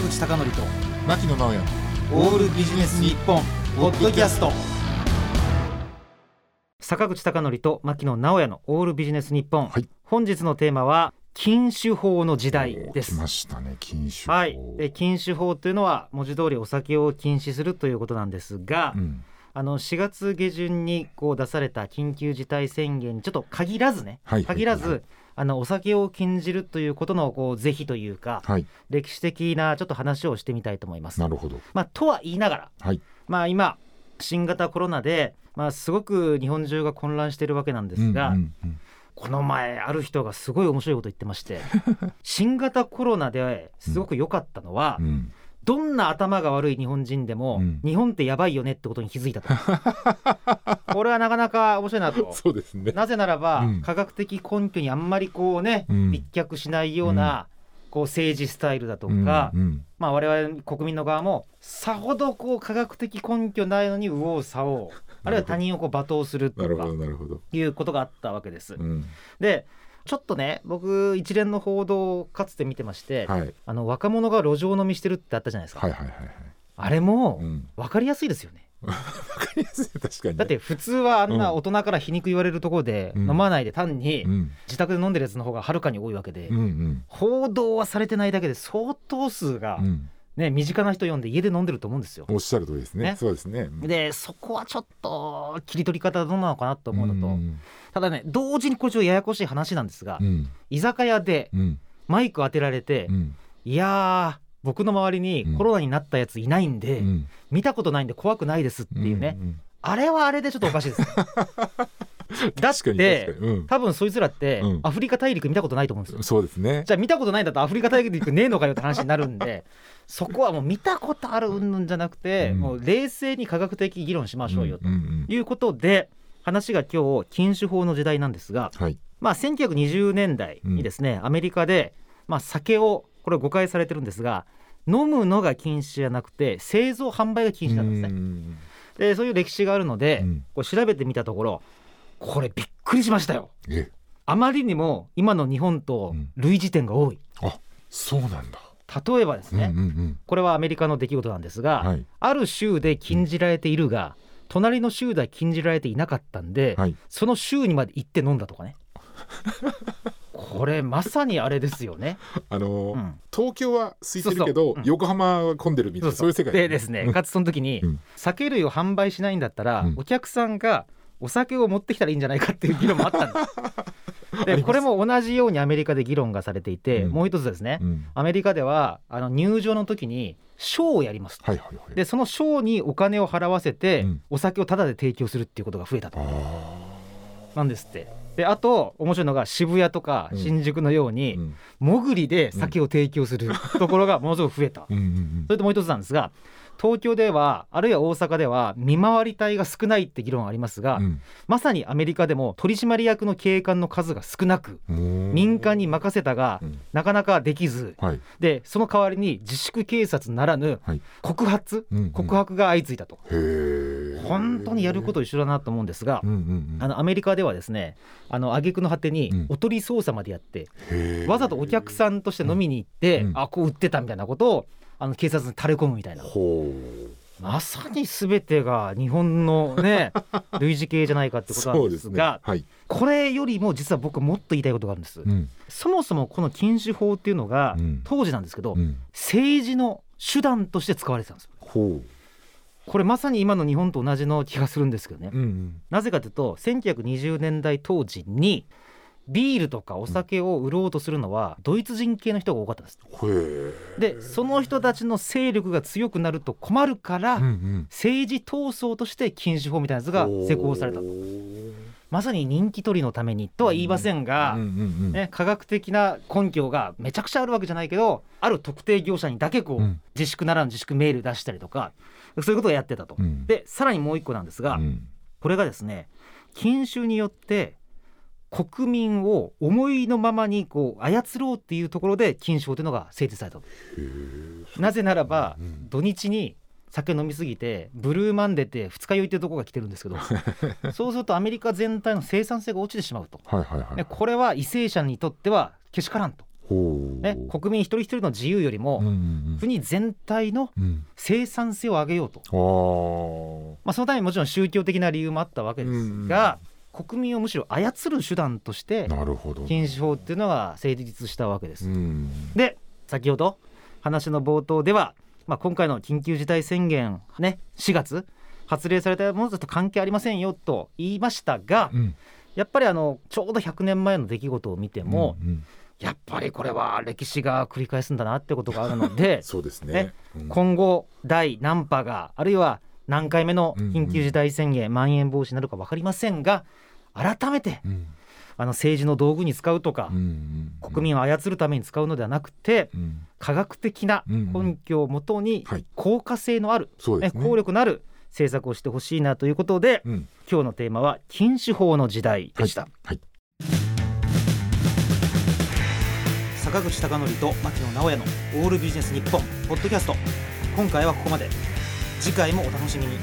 坂口孝則と牧野直哉。オールビジネス日本ポッドキャスト。坂口孝則と牧野直哉のオールビジネス日本、はい。本日のテーマは禁酒法の時代です。来ましたね禁酒法はい、で禁酒法というのは文字通りお酒を禁止するということなんですが、うんあの4月下旬にこう出された緊急事態宣言にちょっと限らずね、はい限らず、はいあのお酒を禁じるということのこう是非というか、はい。歴史的なちょっと話をしてみたいと思います。なるほど。まあ、とは言いながら、はい。まあ、今新型コロナで、まあ、すごく日本中が混乱しているわけなんですが、うんうんうん。この前ある人がすごい面白いこと言ってまして 新型コロナですごく良かったのは、うんどんな頭が悪い日本人でも、うん。日本ってやばいよねってことに気づいたと。これはなかなか面白いなと。そうですね。なぜならば、うん。科学的根拠にあんまりこうね、うん。立脚しないような、こう政治スタイルだとか、うん。うん。まあ、我々国民の側もさほどこう科学的根拠ないのに右往左往 あるいは他人をこう罵倒するとかいうことがあったわけです。うん。でちょっとね僕一連の報道をかつて見てまして、はい。あの若者が路上飲みしてるってあったじゃないですか、はいはいはいはい。あれもうん。分かりやすいですよね。わかりやすい確かに。ねだって普通はあんな大人から皮肉言われるところでうん。飲まないで単にうん。自宅で飲んでるやつの方がはるかに多いわけで、うんうん。報道はされてないだけで相当数が、うんね身近な人呼んで家で飲んでると思うんですよ。おっしゃる通りですね。ね。そうですね。でそこはちょっと切り取り方どうなのかなと思うのと、うん。ただね同時にこれちょっとややこしい話なんですが、うん。居酒屋でうん。マイク当てられて、うん。いやー僕の周りにコロナになったやついないんで、うん。見たことないんで怖くないですっていうね、あれはあれでちょっとおかしいです。ね だ っ確かに確かて多分そいつらってうん。アフリカ大陸見たことないと思うんですよ。そうですね。じゃあ見たことないんだとアフリカ大陸ねえのかよって話になるんで そこはもう見たことある云々じゃなくて、うん。もう冷静に科学的議論しましょうよとんんいうことで話が今日禁酒法の時代なんですが、はい。まあ、1920年代にですね、アメリカで、まあ、酒をこれ誤解されてるんですが飲むのが禁止じゃなくて製造販売が禁止だったんですね。うんでそういう歴史があるので、うん。これ調べてみたところこれびっくりしましたよ。えあまりにも今の日本と類似点が多い。あそうなんだ。例えばですね、うんうんこれはアメリカの出来事なんですが、うんはい。ある州で禁じられているが、隣の州では禁じられていなかったんで、はい。その州にまで行って飲んだとかね。これまさにあれですよね。あのーうん。東京は空いてるけどそうん。横浜は混んでるみたいなそういう世界でですねかつその時に、うん。酒類を販売しないんだったら、うん。お客さんがお酒を持ってきたらいいんじゃないかっていう議論もあったんです。でこれも同じようにアメリカで議論がされていて、うん。もう一つですね、うん。アメリカではあの入場の時にショーをやります。とはいはいはい。でそのショーにお金を払わせて、うん。お酒をタダで提供するっていうことが増えたと。あなんですってであと面白いのが渋谷とかうん。新宿のようーに、うん。潜りで酒を提供する ところがものすごく増えた。うんうんそれともう一つなんですが東京ではあるいは大阪では見回り隊が少ないって議論ありますが、うん。まさにアメリカでも取締役の警官の数が少なくうん民間に任せたが、うん。なかなかできずはい。でその代わりに自粛警察ならぬはい。告発、うんうん。告白が相次いだと。へえ本当にやること一緒だなと思うんですが、うんうんうんあのアメリカではですねあの挙句の果てにうん。おとり捜査までやって、へー。わざとお客さんとして飲みに行って、うん。あこう売ってたみたいなことをあの警察に垂れ込むみたいな。ほまさに全てが日本のね 類似系じゃないかってうことなんですがはい。これよりも実は僕もっと言いたいことがあるんです、うん。そもそもこの禁酒法っていうのが、うん。当時なんですけど、うん。政治の手段として使われてたんですよ。ほこれまさに今の日本と同じの気がするんですけどね、ううん。なぜかというと1920年代当時にビールとかお酒を売ろうとするのはドイツ人系の人が多かったんです。うんでその人たちの勢力が強くなると困るから、うんうん。政治闘争として禁酒法みたいなやつが施行されたとまさに人気取りのためにとは言いませんが、ね、科学的な根拠がめちゃくちゃあるわけじゃないけどある特定業者にだけこう、うん。自粛ならぬ自粛メール出したりとかそういうことをやってたと。うん。でさらにもう一個なんですが、うん。これがですね禁酒によって国民を思いのままにこう操ろうっていうところで禁酒法というのが制定されたと。なぜならば、うん。土日に酒飲みすぎてブルーマンデーって二日酔いっていうところが来てるんですけど そうするとアメリカ全体の生産性が落ちてしまうと。はいはいはい。でこれは為政者にとってはけしからんと。ね、国民一人一人の自由よりうんうもん。国全体のうん。うん生産性を上げようと、あー。まあ、そのためにもちろん宗教的な理由もあったわけですが、国民をむしろ操る手段としてなるほど禁止法っていうのが成立したわけです。うん。で先ほど話の冒頭では、まあ、今回の緊急事態宣言ね4月発令されたものと関係ありませんよと言いましたが、うん。やっぱりあのちょうど100年前の出来事を見ても、うんうん。やっぱりこれは歴史が繰り返すんだなってことがあるので そうですね。ねうん。今後第何波があるいは何回目の緊急事態宣言、まん。延防止になるか分かりませんが改めてうんあの政治の道具に使うとか、うんうん国民を操るために使うのではなくてうん。科学的な根拠をもとにはい。効果性のある、ねそうですね。効力のある政策をしてほしいなということでうん。今日のテーマは禁酒法の時代でした、はい。坂口孝則と牧野直哉のオールビジネス日本ポッドキャスト。今回はここまで。次回もお楽しみに